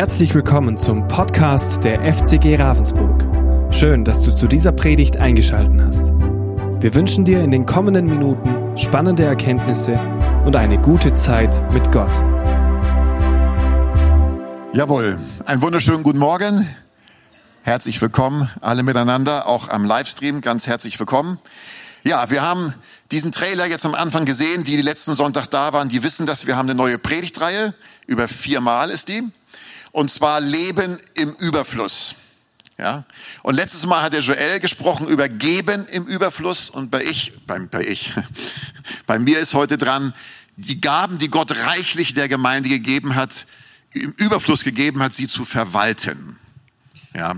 Herzlich willkommen zum Podcast der FCG Ravensburg. Schön, dass du zu dieser Predigt eingeschaltet hast. Wir wünschen dir in den kommenden Minuten spannende Erkenntnisse und eine gute Zeit mit Gott. Jawohl, einen wunderschönen guten Morgen. Herzlich willkommen alle miteinander, auch am Livestream ganz herzlich willkommen. Ja, wir haben diesen Trailer jetzt am Anfang gesehen, die, die letzten Sonntag da waren, die wissen, dass wir haben eine neue Predigtreihe, über viermal ist die. Und zwar Leben im Überfluss. Ja? Und letztes Mal hat der Joel gesprochen über Geben im Überfluss und bei ich, bei, bei ich, bei mir ist heute dran, die Gaben, die Gott reichlich der Gemeinde gegeben hat, im Überfluss gegeben hat, sie zu verwalten. Ja.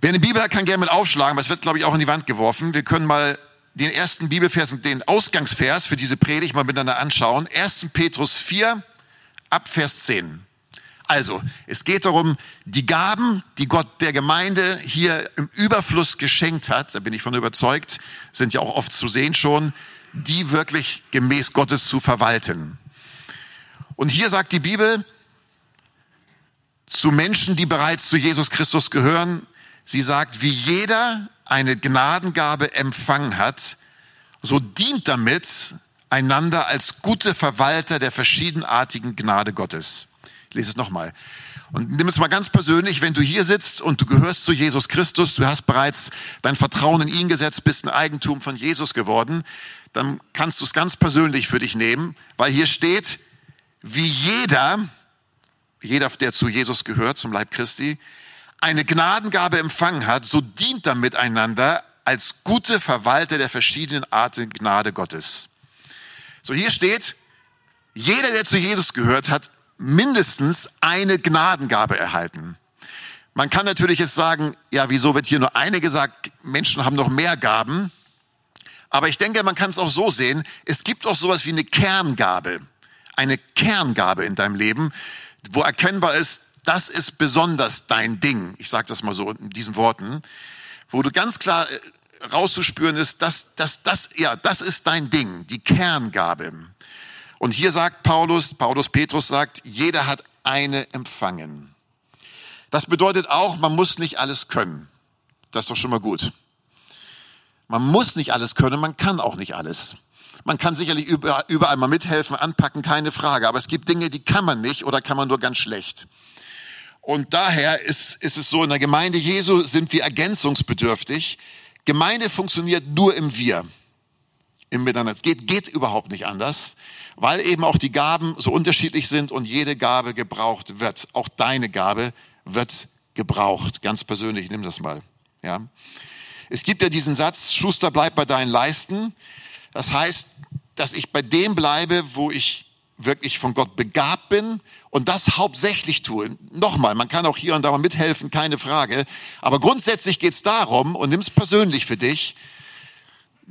Wer eine Bibel hat, kann gerne mit aufschlagen, aber es wird, glaube ich, auch in die Wand geworfen. Wir können mal den ersten Bibelvers und den Ausgangsvers für diese Predigt mal miteinander anschauen. 1. Petrus 4, ab Vers 10. Also, es geht darum, die Gaben, die Gott der Gemeinde hier im Überfluss geschenkt hat, da bin ich von überzeugt, sind ja auch oft zu sehen schon, die wirklich gemäß Gottes zu verwalten. Und hier sagt die Bibel zu Menschen, die bereits zu Jesus Christus gehören, sie sagt, wie jeder eine Gnadengabe empfangen hat, so dient damit einander als gute Verwalter der verschiedenartigen Gnade Gottes. Lese es nochmal. Und nimm es mal ganz persönlich, wenn du hier sitzt und du gehörst zu Jesus Christus, du hast bereits dein Vertrauen in ihn gesetzt, bist ein Eigentum von Jesus geworden, dann kannst du es ganz persönlich für dich nehmen, weil hier steht, wie jeder, jeder, der zu Jesus gehört, zum Leib Christi, eine Gnadengabe empfangen hat, so dient er miteinander als gute Verwalter der verschiedenen Arten Gnade Gottes. So hier steht, jeder, der zu Jesus gehört, hat mindestens eine Gnadengabe erhalten. Man kann natürlich jetzt sagen, ja, wieso wird hier nur eine gesagt? Menschen haben noch mehr Gaben. Aber ich denke, man kann es auch so sehen. Es gibt auch sowas wie eine Kerngabe. Eine Kerngabe in deinem Leben, wo erkennbar ist, das ist besonders dein Ding. Ich sage das mal so in diesen Worten, wo du ganz klar äh, rauszuspüren ist, dass das, das, ja, das ist dein Ding, die Kerngabe. Und hier sagt Paulus, Paulus Petrus sagt, jeder hat eine empfangen. Das bedeutet auch, man muss nicht alles können. Das ist doch schon mal gut. Man muss nicht alles können, man kann auch nicht alles. Man kann sicherlich überall mal mithelfen, anpacken, keine Frage. Aber es gibt Dinge, die kann man nicht oder kann man nur ganz schlecht. Und daher ist, ist es so, in der Gemeinde Jesu sind wir ergänzungsbedürftig. Gemeinde funktioniert nur im Wir, im Miteinander. Es geht, geht überhaupt nicht anders, weil eben auch die Gaben so unterschiedlich sind und jede Gabe gebraucht wird. Auch deine Gabe wird gebraucht. Ganz persönlich, nimm das mal. Ja. Es gibt ja diesen Satz, Schuster bleibt bei deinen Leisten. Das heißt, dass ich bei dem bleibe, wo ich wirklich von Gott begabt bin und das hauptsächlich tue. Nochmal, man kann auch hier und da mal mithelfen, keine Frage. Aber grundsätzlich geht es darum, und nimm es persönlich für dich,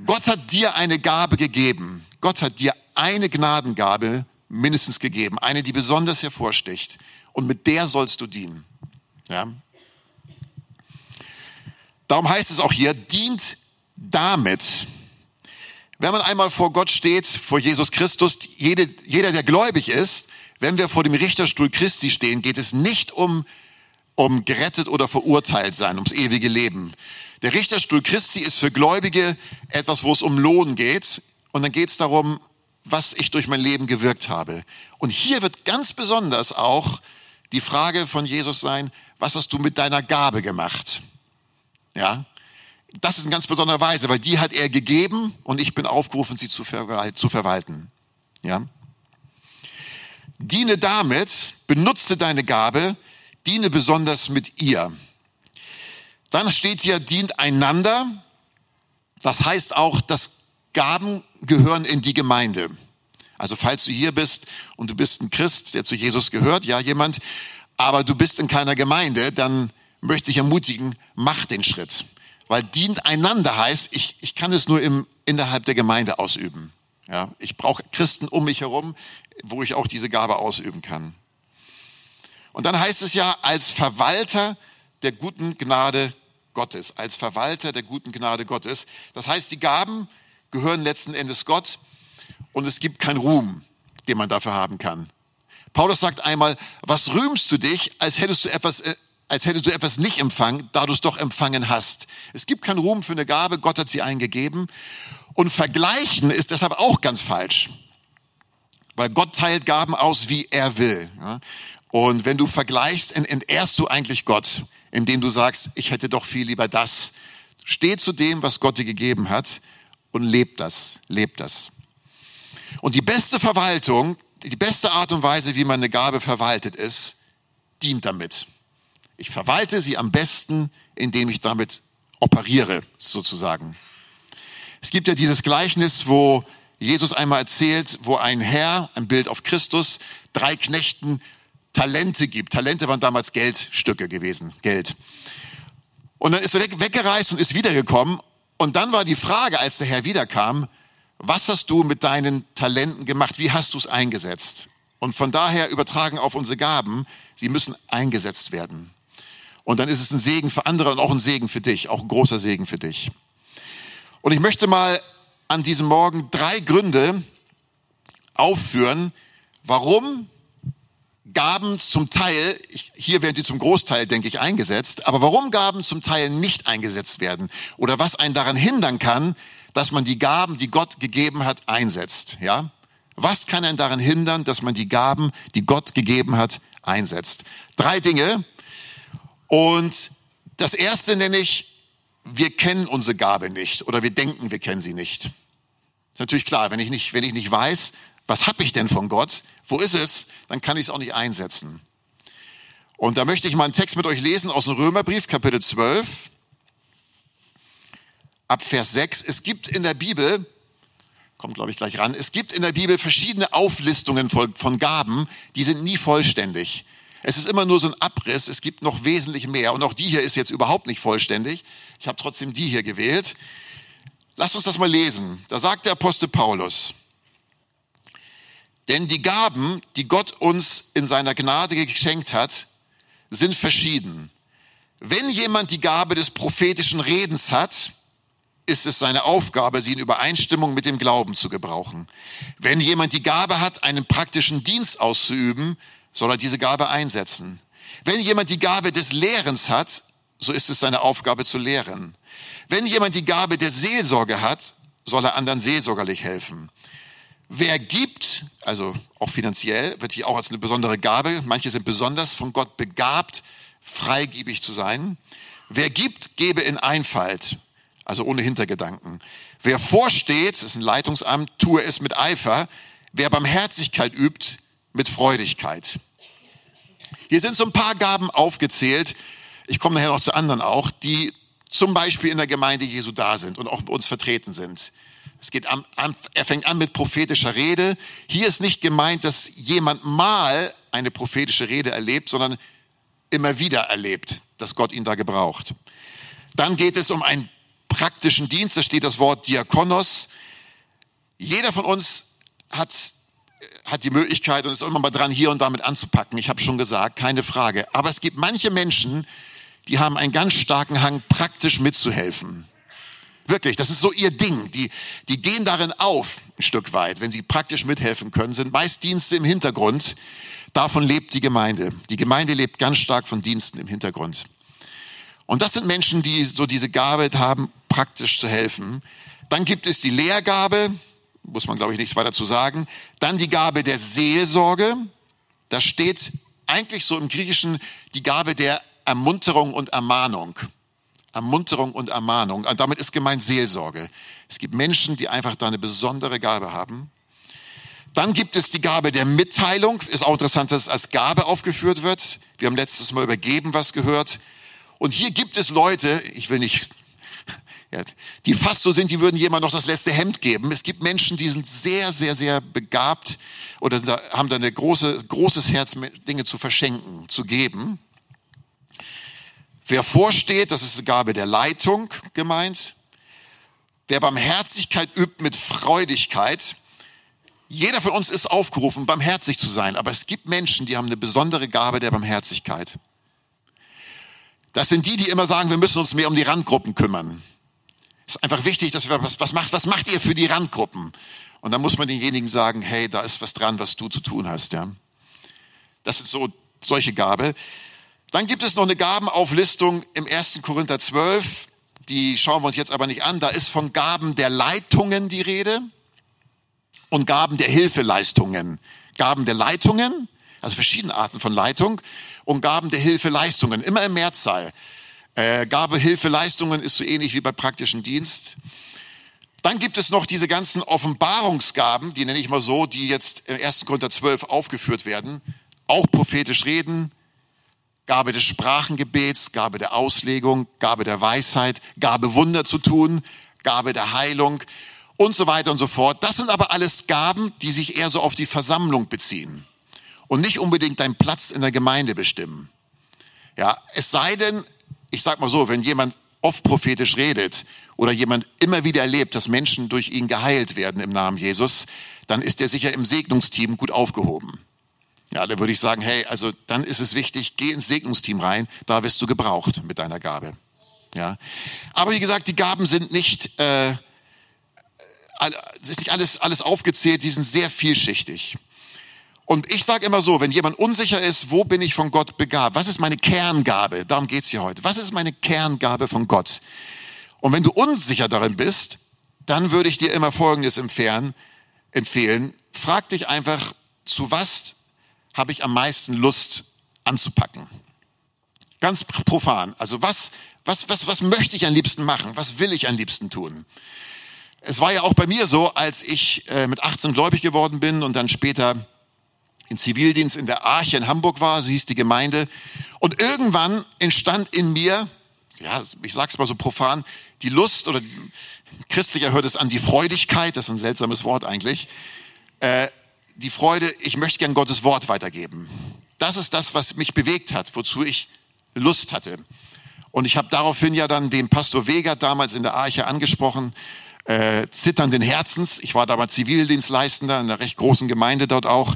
Gott hat dir eine Gabe gegeben. Gott hat dir eine Gnadengabe mindestens gegeben, eine, die besonders hervorsticht. Und mit der sollst du dienen. Ja? Darum heißt es auch hier, dient damit. Wenn man einmal vor Gott steht, vor Jesus Christus, jede, jeder, der gläubig ist, wenn wir vor dem Richterstuhl Christi stehen, geht es nicht um, um gerettet oder verurteilt sein, ums ewige Leben. Der Richterstuhl Christi ist für Gläubige etwas, wo es um Lohn geht. Und dann geht es darum, was ich durch mein Leben gewirkt habe. Und hier wird ganz besonders auch die Frage von Jesus sein, was hast du mit deiner Gabe gemacht? Ja, das ist in ganz besonderer Weise, weil die hat er gegeben und ich bin aufgerufen, sie zu, verwalten. Ja? Diene damit, benutze deine Gabe, diene besonders mit ihr. Dann steht hier, dient einander. Das heißt auch, dass Gaben gehören in die Gemeinde. Also falls du hier bist und du bist ein Christ, der zu Jesus gehört, ja jemand, aber du bist in keiner Gemeinde, dann möchte ich ermutigen, mach den Schritt. Weil dient einander heißt, ich, ich kann es nur im, innerhalb der Gemeinde ausüben. Ja, ich brauche Christen um mich herum, wo ich auch diese Gabe ausüben kann. Und dann heißt es ja, als Verwalter der guten Gnade Gottes, als Verwalter der guten Gnade Gottes. Das heißt, die Gaben gehören letzten Endes Gott und es gibt keinen Ruhm, den man dafür haben kann. Paulus sagt einmal, was rühmst du dich, als hättest du etwas, äh, als hättest du etwas nicht empfangen, da du es doch empfangen hast. Es gibt keinen Ruhm für eine Gabe, Gott hat sie eingegeben. Und vergleichen ist deshalb auch ganz falsch. Weil Gott teilt Gaben aus, wie er will. Und wenn du vergleichst, entehrst du eigentlich Gott, indem du sagst, ich hätte doch viel lieber das. Steh zu dem, was Gott dir gegeben hat und lebt das, lebt das. Und die beste Verwaltung, die beste Art und Weise, wie man eine Gabe verwaltet, ist, dient damit. Ich verwalte sie am besten, indem ich damit operiere, sozusagen. Es gibt ja dieses Gleichnis, wo Jesus einmal erzählt, wo ein Herr, ein Bild auf Christus, drei Knechten Talente gibt. Talente waren damals Geldstücke gewesen, Geld. Und dann ist er weg, weggereist und ist wiedergekommen. Und dann war die Frage, als der Herr wiederkam, was hast du mit deinen Talenten gemacht? Wie hast du es eingesetzt? Und von daher übertragen auf unsere Gaben, sie müssen eingesetzt werden. Und dann ist es ein Segen für andere und auch ein Segen für dich, auch ein großer Segen für dich. Und ich möchte mal an diesem Morgen drei Gründe aufführen, warum Gaben zum Teil, hier werden sie zum Großteil, denke ich, eingesetzt, aber warum Gaben zum Teil nicht eingesetzt werden oder was einen daran hindern kann, dass man die Gaben, die Gott gegeben hat, einsetzt, ja? Was kann einen daran hindern, dass man die Gaben, die Gott gegeben hat, einsetzt? Drei Dinge. Und das erste nenne ich wir kennen unsere Gabe nicht oder wir denken, wir kennen sie nicht. Ist natürlich klar, wenn ich nicht, wenn ich nicht weiß, was habe ich denn von Gott, wo ist es, dann kann ich es auch nicht einsetzen. Und da möchte ich mal einen Text mit euch lesen aus dem Römerbrief, Kapitel 12, ab Vers 6. Es gibt in der Bibel, kommt glaube ich gleich ran, es gibt in der Bibel verschiedene Auflistungen von, von Gaben, die sind nie vollständig. Es ist immer nur so ein Abriss, es gibt noch wesentlich mehr. Und auch die hier ist jetzt überhaupt nicht vollständig. Ich habe trotzdem die hier gewählt. Lasst uns das mal lesen. Da sagt der Apostel Paulus, denn die Gaben, die Gott uns in seiner Gnade geschenkt hat, sind verschieden. Wenn jemand die Gabe des prophetischen Redens hat, ist es seine Aufgabe, sie in Übereinstimmung mit dem Glauben zu gebrauchen. Wenn jemand die Gabe hat, einen praktischen Dienst auszuüben, soll er diese Gabe einsetzen. Wenn jemand die Gabe des Lehrens hat, so ist es seine Aufgabe zu lehren. Wenn jemand die Gabe der Seelsorge hat, soll er anderen seelsorgerlich helfen. Wer gibt, also auch finanziell, wird hier auch als eine besondere Gabe, manche sind besonders von Gott begabt, freigebig zu sein. Wer gibt, gebe in Einfalt, also ohne Hintergedanken. Wer vorsteht, ist ein Leitungsamt, tue es mit Eifer. Wer Barmherzigkeit übt, mit Freudigkeit. Hier sind so ein paar Gaben aufgezählt. Ich komme nachher noch zu anderen auch, die zum Beispiel in der Gemeinde Jesu da sind und auch bei uns vertreten sind. Es geht an, an, er fängt an mit prophetischer Rede. Hier ist nicht gemeint, dass jemand mal eine prophetische Rede erlebt, sondern immer wieder erlebt, dass Gott ihn da gebraucht. Dann geht es um einen praktischen Dienst, da steht das Wort Diakonos. Jeder von uns hat hat die Möglichkeit und ist immer mal dran, hier und damit anzupacken. Ich habe schon gesagt, keine Frage. Aber es gibt manche Menschen, die haben einen ganz starken Hang, praktisch mitzuhelfen. Wirklich, das ist so ihr Ding. Die, die gehen darin auf, ein Stück weit, wenn sie praktisch mithelfen können, sind meist Dienste im Hintergrund. Davon lebt die Gemeinde. Die Gemeinde lebt ganz stark von Diensten im Hintergrund. Und das sind Menschen, die so diese Gabe haben, praktisch zu helfen. Dann gibt es die Lehrgabe, muss man, glaube ich, nichts weiter zu sagen. Dann die Gabe der Seelsorge. Da steht eigentlich so im Griechischen die Gabe der Ermunterung und Ermahnung. Ermunterung und Ermahnung. Und damit ist gemeint Seelsorge. Es gibt Menschen, die einfach da eine besondere Gabe haben. Dann gibt es die Gabe der Mitteilung. Ist auch interessant, dass es als Gabe aufgeführt wird. Wir haben letztes Mal übergeben was gehört. Und hier gibt es Leute, ich will nicht ja, die fast so sind, die würden jemand noch das letzte Hemd geben. Es gibt Menschen, die sind sehr, sehr, sehr begabt oder haben da ein große, großes Herz, Dinge zu verschenken, zu geben. Wer vorsteht, das ist eine Gabe der Leitung gemeint. Wer Barmherzigkeit übt mit Freudigkeit. Jeder von uns ist aufgerufen, barmherzig zu sein. Aber es gibt Menschen, die haben eine besondere Gabe der Barmherzigkeit. Das sind die, die immer sagen, wir müssen uns mehr um die Randgruppen kümmern. Es ist einfach wichtig, dass wir was, was macht, was macht ihr für die Randgruppen? Und dann muss man denjenigen sagen, hey, da ist was dran, was du zu tun hast, ja. Das ist so solche Gabe. Dann gibt es noch eine Gabenauflistung im 1. Korinther 12. Die schauen wir uns jetzt aber nicht an. Da ist von Gaben der Leitungen die Rede und Gaben der Hilfeleistungen. Gaben der Leitungen, also verschiedene Arten von Leitung und Gaben der Hilfeleistungen, immer im Mehrzahl. Äh, Gabe Hilfeleistungen ist so ähnlich wie bei praktischen Dienst. Dann gibt es noch diese ganzen Offenbarungsgaben, die nenne ich mal so, die jetzt im 1. Korinther 12 aufgeführt werden. Auch prophetisch reden, Gabe des Sprachengebets, Gabe der Auslegung, Gabe der Weisheit, Gabe Wunder zu tun, Gabe der Heilung und so weiter und so fort. Das sind aber alles Gaben, die sich eher so auf die Versammlung beziehen und nicht unbedingt deinen Platz in der Gemeinde bestimmen. Ja, es sei denn, ich sag mal so, wenn jemand oft prophetisch redet oder jemand immer wieder erlebt, dass Menschen durch ihn geheilt werden im Namen Jesus, dann ist er sicher im Segnungsteam gut aufgehoben. Ja, da würde ich sagen, hey, also dann ist es wichtig, geh ins Segnungsteam rein, da wirst du gebraucht mit deiner Gabe. Ja, aber wie gesagt, die Gaben sind nicht, äh, es ist nicht alles alles aufgezählt, die sind sehr vielschichtig. Und ich sage immer so, wenn jemand unsicher ist, wo bin ich von Gott begabt? Was ist meine Kerngabe? Darum geht's hier heute. Was ist meine Kerngabe von Gott? Und wenn du unsicher darin bist, dann würde ich dir immer Folgendes empfehlen. empfehlen. Frag dich einfach, zu was habe ich am meisten Lust anzupacken? Ganz profan. Also was, was, was, was möchte ich am liebsten machen? Was will ich am liebsten tun? Es war ja auch bei mir so, als ich äh, mit 18 gläubig geworden bin und dann später in Zivildienst in der Arche in Hamburg war, so hieß die Gemeinde. Und irgendwann entstand in mir, ja, ich sag's mal so profan, die Lust oder die, christlicher hört es an, die Freudigkeit, das ist ein seltsames Wort eigentlich, äh, die Freude, ich möchte gern Gottes Wort weitergeben. Das ist das, was mich bewegt hat, wozu ich Lust hatte. Und ich habe daraufhin ja dann den Pastor Weger damals in der Arche angesprochen, äh, zitternden Herzens. Ich war damals Zivildienstleistender in einer recht großen Gemeinde dort auch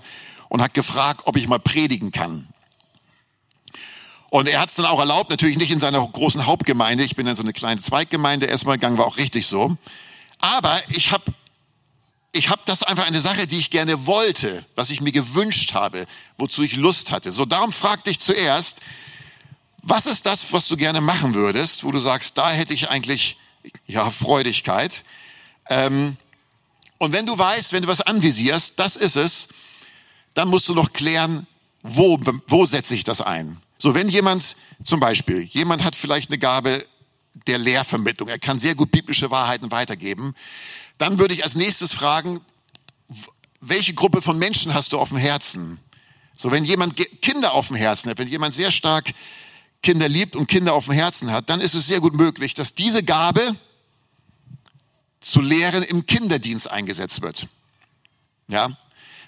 und hat gefragt, ob ich mal predigen kann. Und er hat es dann auch erlaubt, natürlich nicht in seiner großen Hauptgemeinde. Ich bin in so eine kleine Zweiggemeinde erstmal gegangen, war auch richtig so. Aber ich habe ich hab das einfach eine Sache, die ich gerne wollte, was ich mir gewünscht habe, wozu ich Lust hatte. So darum fragte ich zuerst, was ist das, was du gerne machen würdest, wo du sagst, da hätte ich eigentlich ja Freudigkeit. Ähm, und wenn du weißt, wenn du was anvisierst, das ist es, dann musst du noch klären, wo, wo setze ich das ein? So, wenn jemand, zum Beispiel, jemand hat vielleicht eine Gabe der Lehrvermittlung, er kann sehr gut biblische Wahrheiten weitergeben, dann würde ich als nächstes fragen, welche Gruppe von Menschen hast du auf dem Herzen? So, wenn jemand Kinder auf dem Herzen hat, wenn jemand sehr stark Kinder liebt und Kinder auf dem Herzen hat, dann ist es sehr gut möglich, dass diese Gabe zu lehren im Kinderdienst eingesetzt wird. Ja,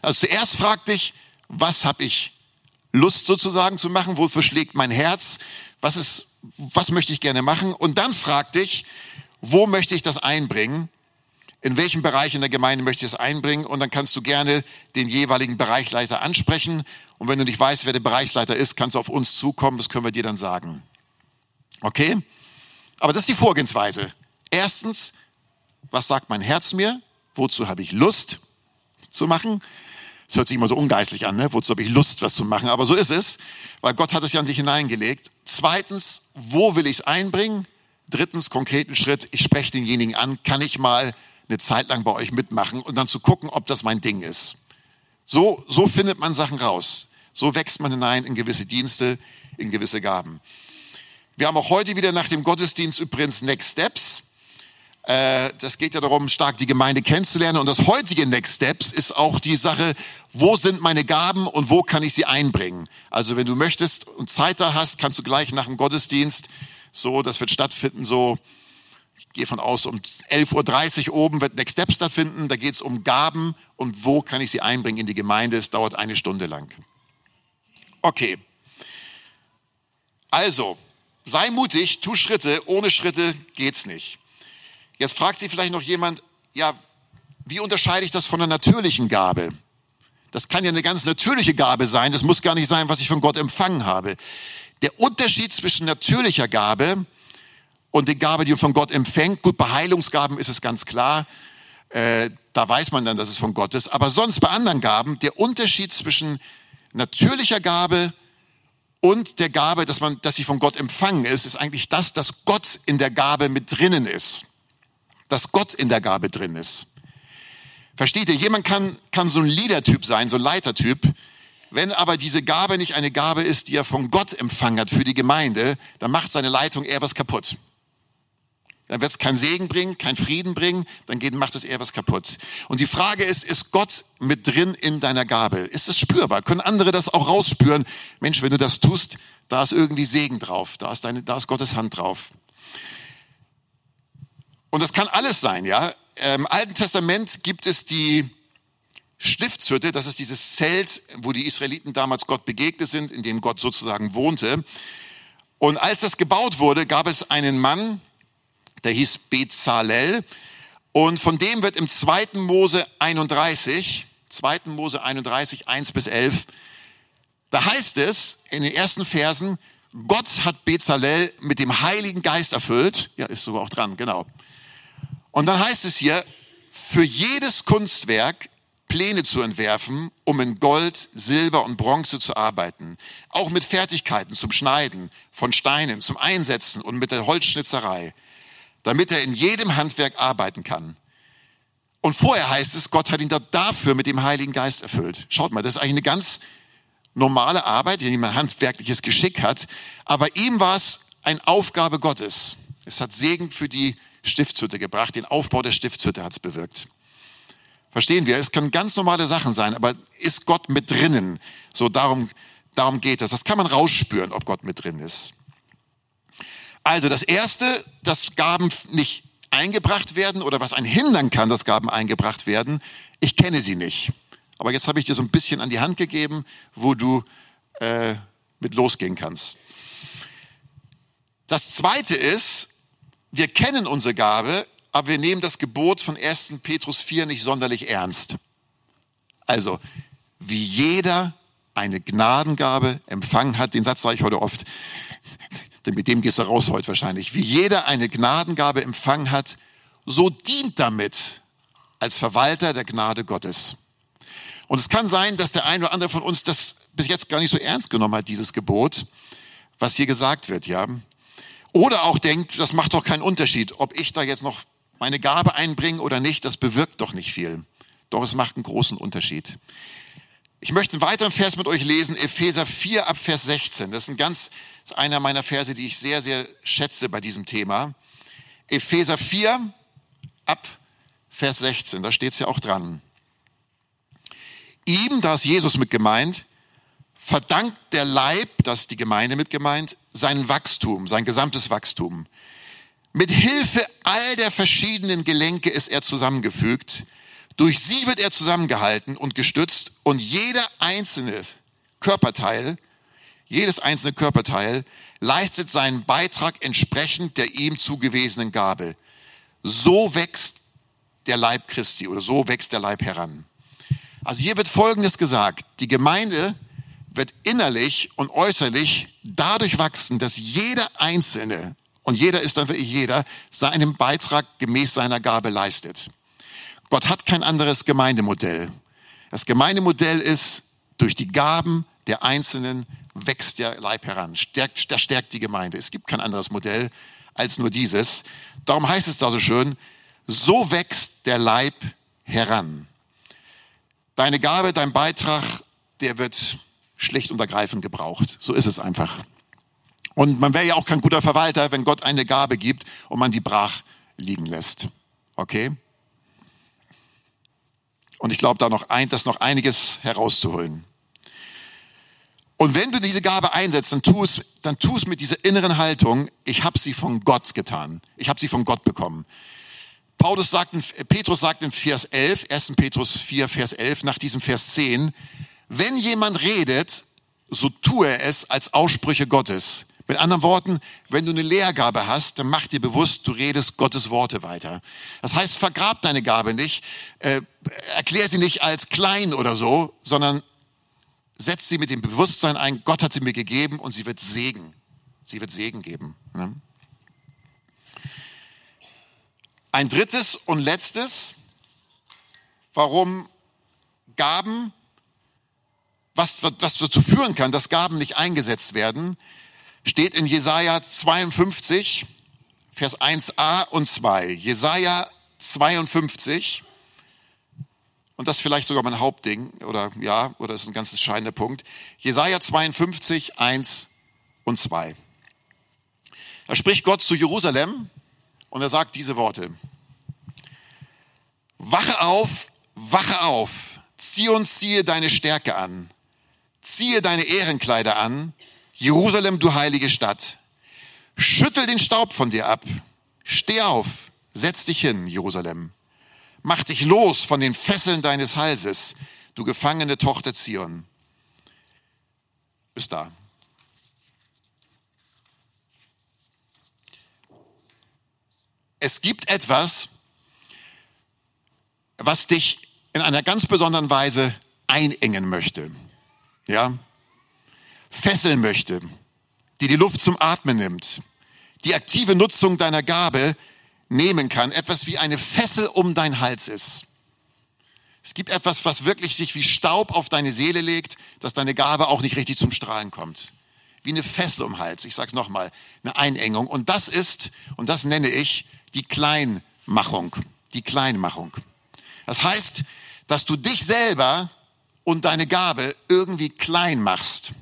also zuerst frag dich, was habe ich Lust sozusagen zu machen? Wofür schlägt mein Herz? Was ist, was möchte ich gerne machen? Und dann frag dich, wo möchte ich das einbringen? In welchem Bereich in der Gemeinde möchte ich es einbringen? Und dann kannst du gerne den jeweiligen Bereichsleiter ansprechen. Und wenn du nicht weißt, wer der Bereichsleiter ist, kannst du auf uns zukommen. Das können wir dir dann sagen. Okay? Aber das ist die Vorgehensweise. Erstens, was sagt mein Herz mir? Wozu habe ich Lust zu machen? Das hört sich immer so ungeistlich an, ne? wozu habe ich Lust, was zu machen? Aber so ist es, weil Gott hat es ja an dich hineingelegt. Zweitens, wo will ich es einbringen? Drittens, konkreten Schritt, ich spreche denjenigen an, kann ich mal eine Zeit lang bei euch mitmachen und dann zu gucken, ob das mein Ding ist. So, so findet man Sachen raus. So wächst man hinein in gewisse Dienste, in gewisse Gaben. Wir haben auch heute wieder nach dem Gottesdienst übrigens Next Steps. Äh, das geht ja darum, stark die Gemeinde kennenzulernen. Und das heutige Next Steps ist auch die Sache, wo sind meine Gaben und wo kann ich sie einbringen? Also wenn du möchtest und Zeit da hast, kannst du gleich nach dem Gottesdienst, so, das wird stattfinden, so, ich gehe von aus, um 11.30 Uhr oben wird Next Steps stattfinden. Da geht es um Gaben und wo kann ich sie einbringen in die Gemeinde. Es dauert eine Stunde lang. Okay. Also, sei mutig, tu Schritte. Ohne Schritte geht's nicht. Jetzt fragt sich vielleicht noch jemand, ja, wie unterscheide ich das von einer natürlichen Gabe? Das kann ja eine ganz natürliche Gabe sein. Das muss gar nicht sein, was ich von Gott empfangen habe. Der Unterschied zwischen natürlicher Gabe und der Gabe, die man von Gott empfängt, gut, bei Heilungsgaben ist es ganz klar, äh, da weiß man dann, dass es von Gott ist. Aber sonst bei anderen Gaben, der Unterschied zwischen natürlicher Gabe und der Gabe, dass man, dass sie von Gott empfangen ist, ist eigentlich das, dass Gott in der Gabe mit drinnen ist. Dass Gott in der Gabe drin ist. Versteht ihr? Jemand kann, kann so ein Leader-Typ sein, so ein Leitertyp. Wenn aber diese Gabe nicht eine Gabe ist, die er von Gott empfangen hat für die Gemeinde, dann macht seine Leitung eher was kaputt dann wird es keinen Segen bringen, keinen Frieden bringen, dann geht, macht es eher was kaputt. Und die Frage ist, ist Gott mit drin in deiner Gabe? Ist es spürbar? Können andere das auch rausspüren? Mensch, wenn du das tust, da ist irgendwie Segen drauf, da ist, deine, da ist Gottes Hand drauf. Und das kann alles sein, ja. Im Alten Testament gibt es die Stiftshütte, das ist dieses Zelt, wo die Israeliten damals Gott begegnet sind, in dem Gott sozusagen wohnte. Und als das gebaut wurde, gab es einen Mann, der hieß Bezalel. Und von dem wird im 2. Mose 31, 2. Mose 31, 1 bis 11, da heißt es in den ersten Versen, Gott hat Bezalel mit dem Heiligen Geist erfüllt. Ja, ist sogar auch dran, genau. Und dann heißt es hier, für jedes Kunstwerk Pläne zu entwerfen, um in Gold, Silber und Bronze zu arbeiten. Auch mit Fertigkeiten zum Schneiden von Steinen, zum Einsetzen und mit der Holzschnitzerei damit er in jedem Handwerk arbeiten kann. Und vorher heißt es, Gott hat ihn dafür mit dem Heiligen Geist erfüllt. Schaut mal, das ist eigentlich eine ganz normale Arbeit, die man handwerkliches Geschick hat. Aber ihm war es eine Aufgabe Gottes. Es hat Segen für die Stiftshütte gebracht. Den Aufbau der Stiftshütte hat es bewirkt. Verstehen wir? Es können ganz normale Sachen sein, aber ist Gott mit drinnen? So darum, darum geht es. Das kann man rausspüren, ob Gott mit drin ist. Also das Erste, dass Gaben nicht eingebracht werden oder was einen hindern kann, dass Gaben eingebracht werden, ich kenne sie nicht. Aber jetzt habe ich dir so ein bisschen an die Hand gegeben, wo du äh, mit losgehen kannst. Das Zweite ist, wir kennen unsere Gabe, aber wir nehmen das Gebot von 1. Petrus 4 nicht sonderlich ernst. Also, wie jeder eine Gnadengabe empfangen hat, den Satz sage ich heute oft, denn mit dem gehst du raus heute wahrscheinlich, wie jeder eine Gnadengabe empfangen hat, so dient damit als Verwalter der Gnade Gottes. Und es kann sein, dass der eine oder andere von uns das bis jetzt gar nicht so ernst genommen hat, dieses Gebot, was hier gesagt wird, ja. Oder auch denkt, das macht doch keinen Unterschied, ob ich da jetzt noch meine Gabe einbringe oder nicht, das bewirkt doch nicht viel. Doch es macht einen großen Unterschied. Ich möchte einen weiteren Vers mit euch lesen, Epheser 4 ab Vers 16. Das ist ein ganz, ist einer meiner Verse, die ich sehr, sehr schätze bei diesem Thema. Epheser 4 ab Vers 16, da steht es ja auch dran. Ihm, da ist Jesus mit gemeint, verdankt der Leib, das ist die Gemeinde mit gemeint, sein Wachstum, sein gesamtes Wachstum. Mit Hilfe all der verschiedenen Gelenke ist er zusammengefügt durch sie wird er zusammengehalten und gestützt und jeder einzelne Körperteil, jedes einzelne Körperteil leistet seinen Beitrag entsprechend der ihm zugewiesenen Gabe. So wächst der Leib Christi oder so wächst der Leib heran. Also hier wird Folgendes gesagt. Die Gemeinde wird innerlich und äußerlich dadurch wachsen, dass jeder Einzelne, und jeder ist dann wirklich jeder, seinen Beitrag gemäß seiner Gabe leistet. Gott hat kein anderes Gemeindemodell. Das Gemeindemodell ist, durch die Gaben der Einzelnen wächst der Leib heran, stärkt, das stärkt die Gemeinde. Es gibt kein anderes Modell als nur dieses. Darum heißt es da so schön, so wächst der Leib heran. Deine Gabe, dein Beitrag, der wird schlicht und ergreifend gebraucht. So ist es einfach. Und man wäre ja auch kein guter Verwalter, wenn Gott eine Gabe gibt und man die brach liegen lässt. Okay? Und ich glaube, da noch ein, das noch einiges herauszuholen. Und wenn du diese Gabe einsetzt, dann tu es, dann tu es mit dieser inneren Haltung, ich habe sie von Gott getan. Ich habe sie von Gott bekommen. Paulus sagt, Petrus sagt in Vers 11, 1. Petrus 4, Vers 11, nach diesem Vers 10, wenn jemand redet, so tue er es als Aussprüche Gottes. Mit anderen Worten, wenn du eine Lehrgabe hast, dann mach dir bewusst, du redest Gottes Worte weiter. Das heißt, vergrab deine Gabe nicht, äh, erklär sie nicht als klein oder so, sondern setz sie mit dem Bewusstsein ein, Gott hat sie mir gegeben und sie wird Segen. Sie wird Segen geben. Ne? Ein drittes und letztes, warum Gaben was, was dazu führen kann, dass Gaben nicht eingesetzt werden, steht in Jesaja 52, Vers 1a und 2. Jesaja 52. Und das ist vielleicht sogar mein Hauptding, oder ja, oder ist ein ganz entscheidender Punkt. Jesaja 52, 1 und 2. Da spricht Gott zu Jerusalem und er sagt diese Worte. Wache auf, wache auf, zieh und ziehe deine Stärke an, ziehe deine Ehrenkleider an, Jerusalem, du heilige Stadt. Schüttel den Staub von dir ab, steh auf, setz dich hin, Jerusalem. Mach dich los von den Fesseln deines Halses, du gefangene Tochter Zion. Bis da. Es gibt etwas, was dich in einer ganz besonderen Weise einengen möchte. Ja? Fesseln möchte, die die Luft zum Atmen nimmt, die aktive Nutzung deiner Gabe nehmen kann, etwas wie eine Fessel um dein Hals ist. Es gibt etwas, was wirklich sich wie Staub auf deine Seele legt, dass deine Gabe auch nicht richtig zum Strahlen kommt. Wie eine Fessel um den Hals. Ich sag's nochmal, eine Einengung. Und das ist, und das nenne ich, die Kleinmachung. Die Kleinmachung. Das heißt, dass du dich selber und deine Gabe irgendwie klein machst.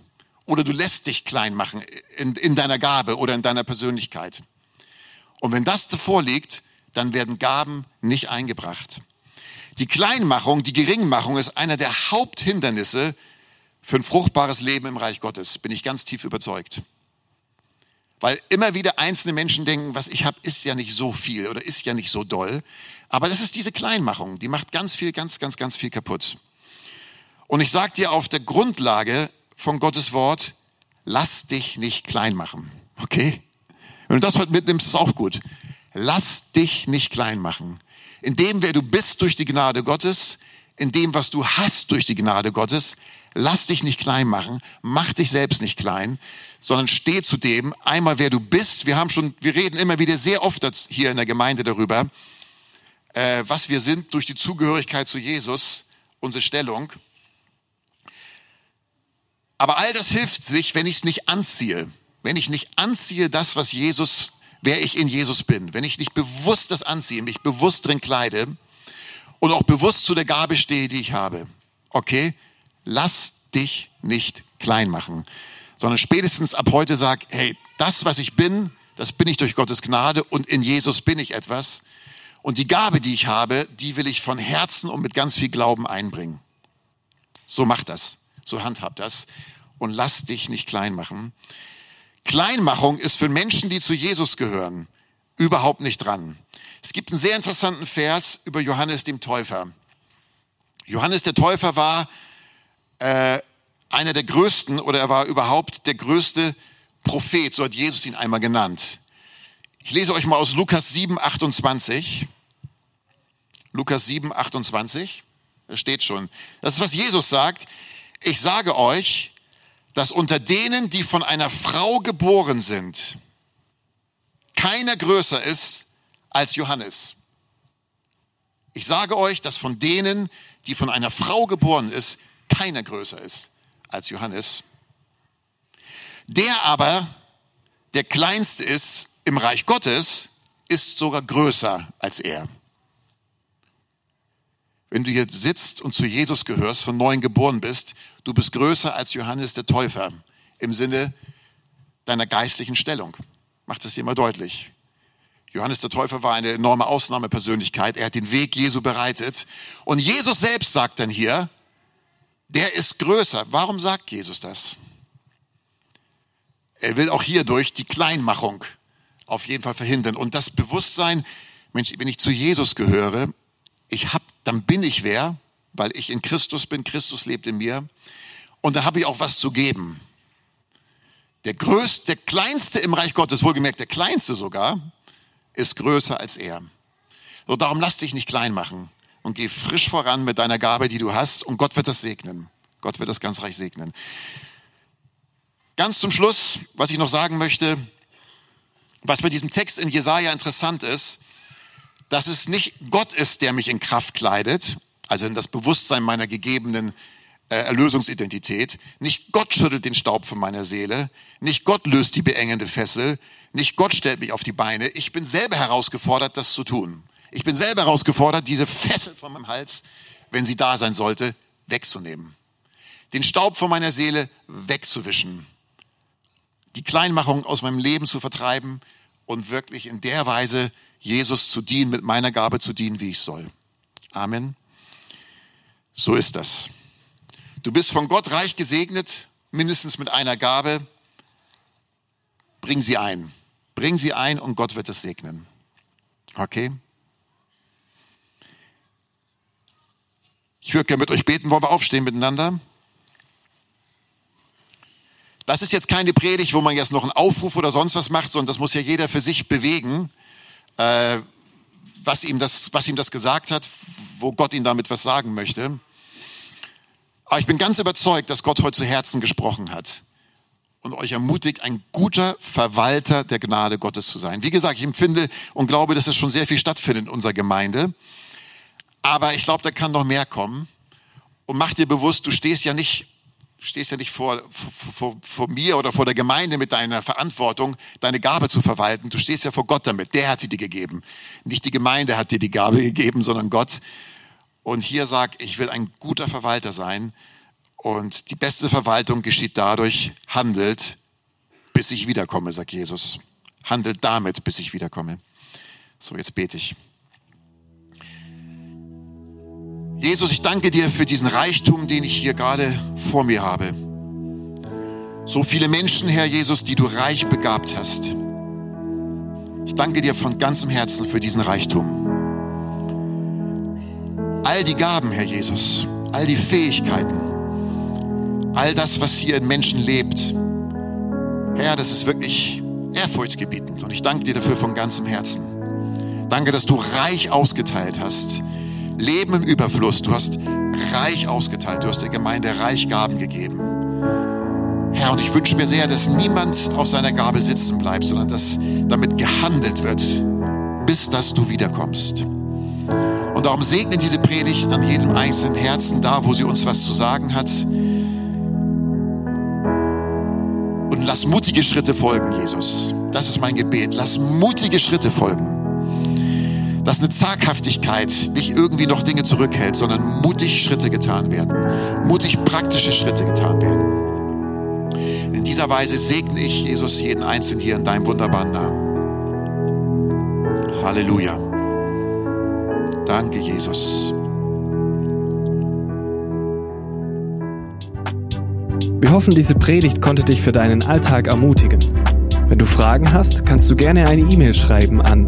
Oder du lässt dich klein machen in, in deiner Gabe oder in deiner Persönlichkeit. Und wenn das davor liegt, dann werden Gaben nicht eingebracht. Die Kleinmachung, die Geringmachung ist einer der Haupthindernisse für ein fruchtbares Leben im Reich Gottes, bin ich ganz tief überzeugt. Weil immer wieder einzelne Menschen denken, was ich habe, ist ja nicht so viel oder ist ja nicht so doll. Aber das ist diese Kleinmachung, die macht ganz viel, ganz, ganz, ganz viel kaputt. Und ich sage dir auf der Grundlage von Gottes Wort, lass dich nicht klein machen. Okay? Wenn du das heute mitnimmst, ist auch gut. Lass dich nicht klein machen. In dem, wer du bist durch die Gnade Gottes, in dem, was du hast durch die Gnade Gottes, lass dich nicht klein machen, mach dich selbst nicht klein, sondern steh zu dem, einmal wer du bist. Wir haben schon, wir reden immer wieder sehr oft hier in der Gemeinde darüber, äh, was wir sind durch die Zugehörigkeit zu Jesus, unsere Stellung. Aber all das hilft sich, wenn ich es nicht anziehe. Wenn ich nicht anziehe das, was Jesus, wer ich in Jesus bin, wenn ich nicht bewusst das anziehe, mich bewusst drin kleide und auch bewusst zu der Gabe stehe, die ich habe, okay, lass dich nicht klein machen, sondern spätestens ab heute sag, hey, das, was ich bin, das bin ich durch Gottes Gnade und in Jesus bin ich etwas. Und die Gabe, die ich habe, die will ich von Herzen und mit ganz viel Glauben einbringen. So mach das, so handhab das und lass dich nicht klein machen. Kleinmachung ist für Menschen, die zu Jesus gehören, überhaupt nicht dran. Es gibt einen sehr interessanten Vers über Johannes dem Täufer. Johannes der Täufer war äh, einer der größten oder er war überhaupt der größte Prophet, so hat Jesus ihn einmal genannt. Ich lese euch mal aus Lukas 7, 28. Lukas 7, 28. Da steht schon. Das ist, was Jesus sagt. Ich sage euch, dass unter denen, die von einer Frau geboren sind, keiner größer ist als Johannes. Ich sage euch, dass von denen, die von einer Frau geboren ist, keiner größer ist als Johannes. Der aber, der kleinste ist im Reich Gottes, ist sogar größer als er. Wenn du hier sitzt und zu Jesus gehörst, von neuem geboren bist, du bist größer als Johannes der Täufer im Sinne deiner geistlichen Stellung. Macht das hier mal deutlich. Johannes der Täufer war eine enorme Ausnahmepersönlichkeit. Er hat den Weg Jesu bereitet. Und Jesus selbst sagt dann hier, der ist größer. Warum sagt Jesus das? Er will auch hierdurch die Kleinmachung auf jeden Fall verhindern. Und das Bewusstsein, Mensch, wenn ich zu Jesus gehöre, ich hab, dann bin ich wer, weil ich in Christus bin, Christus lebt in mir. Und dann habe ich auch was zu geben. Der größte, der kleinste im Reich Gottes, wohlgemerkt der kleinste sogar, ist größer als er. So, darum lass dich nicht klein machen und geh frisch voran mit deiner Gabe, die du hast, und Gott wird das segnen. Gott wird das ganz reich segnen. Ganz zum Schluss, was ich noch sagen möchte, was bei diesem Text in Jesaja interessant ist, dass es nicht Gott ist, der mich in Kraft kleidet, also in das Bewusstsein meiner gegebenen äh, Erlösungsidentität. Nicht Gott schüttelt den Staub von meiner Seele, nicht Gott löst die beengende Fessel, nicht Gott stellt mich auf die Beine. Ich bin selber herausgefordert, das zu tun. Ich bin selber herausgefordert, diese Fessel von meinem Hals, wenn sie da sein sollte, wegzunehmen. Den Staub von meiner Seele wegzuwischen. Die Kleinmachung aus meinem Leben zu vertreiben und wirklich in der Weise Jesus zu dienen, mit meiner Gabe zu dienen, wie ich soll. Amen. So ist das. Du bist von Gott reich gesegnet, mindestens mit einer Gabe. Bring sie ein. Bring sie ein und Gott wird es segnen. Okay? Ich würde gerne mit euch beten. Wollen wir aufstehen miteinander? Das ist jetzt keine Predigt, wo man jetzt noch einen Aufruf oder sonst was macht, sondern das muss ja jeder für sich bewegen, äh, was, ihm das, was ihm das gesagt hat, wo Gott ihn damit was sagen möchte. Aber ich bin ganz überzeugt, dass Gott heute zu Herzen gesprochen hat und euch ermutigt, ein guter Verwalter der Gnade Gottes zu sein. Wie gesagt, ich empfinde und glaube, dass es schon sehr viel stattfindet in unserer Gemeinde. Aber ich glaube, da kann noch mehr kommen. Und mach dir bewusst, du stehst ja nicht, stehst ja nicht vor, vor, vor mir oder vor der Gemeinde mit deiner Verantwortung, deine Gabe zu verwalten. Du stehst ja vor Gott damit. Der hat sie dir gegeben. Nicht die Gemeinde hat dir die Gabe gegeben, sondern Gott. Und hier sag, ich will ein guter Verwalter sein. Und die beste Verwaltung geschieht dadurch, handelt, bis ich wiederkomme, sagt Jesus. Handelt damit, bis ich wiederkomme. So, jetzt bete ich. Jesus, ich danke dir für diesen Reichtum, den ich hier gerade vor mir habe. So viele Menschen, Herr Jesus, die du reich begabt hast. Ich danke dir von ganzem Herzen für diesen Reichtum. All die Gaben, Herr Jesus, all die Fähigkeiten, all das, was hier in Menschen lebt, Herr, das ist wirklich ehrfurchtsgebietend und ich danke dir dafür von ganzem Herzen. Danke, dass du reich ausgeteilt hast Leben im Überfluss. Du hast reich ausgeteilt. Du hast der Gemeinde reich Gaben gegeben. Herr, und ich wünsche mir sehr, dass niemand auf seiner Gabe sitzen bleibt, sondern dass damit gehandelt wird, bis dass du wiederkommst. Und darum segne diese Predigt an jedem einzelnen Herzen da, wo sie uns was zu sagen hat. Und lass mutige Schritte folgen, Jesus. Das ist mein Gebet. Lass mutige Schritte folgen dass eine Zaghaftigkeit nicht irgendwie noch Dinge zurückhält, sondern mutig Schritte getan werden, mutig praktische Schritte getan werden. In dieser Weise segne ich Jesus jeden Einzelnen hier in deinem wunderbaren Namen. Halleluja. Danke, Jesus. Wir hoffen, diese Predigt konnte dich für deinen Alltag ermutigen. Wenn du Fragen hast, kannst du gerne eine E-Mail schreiben an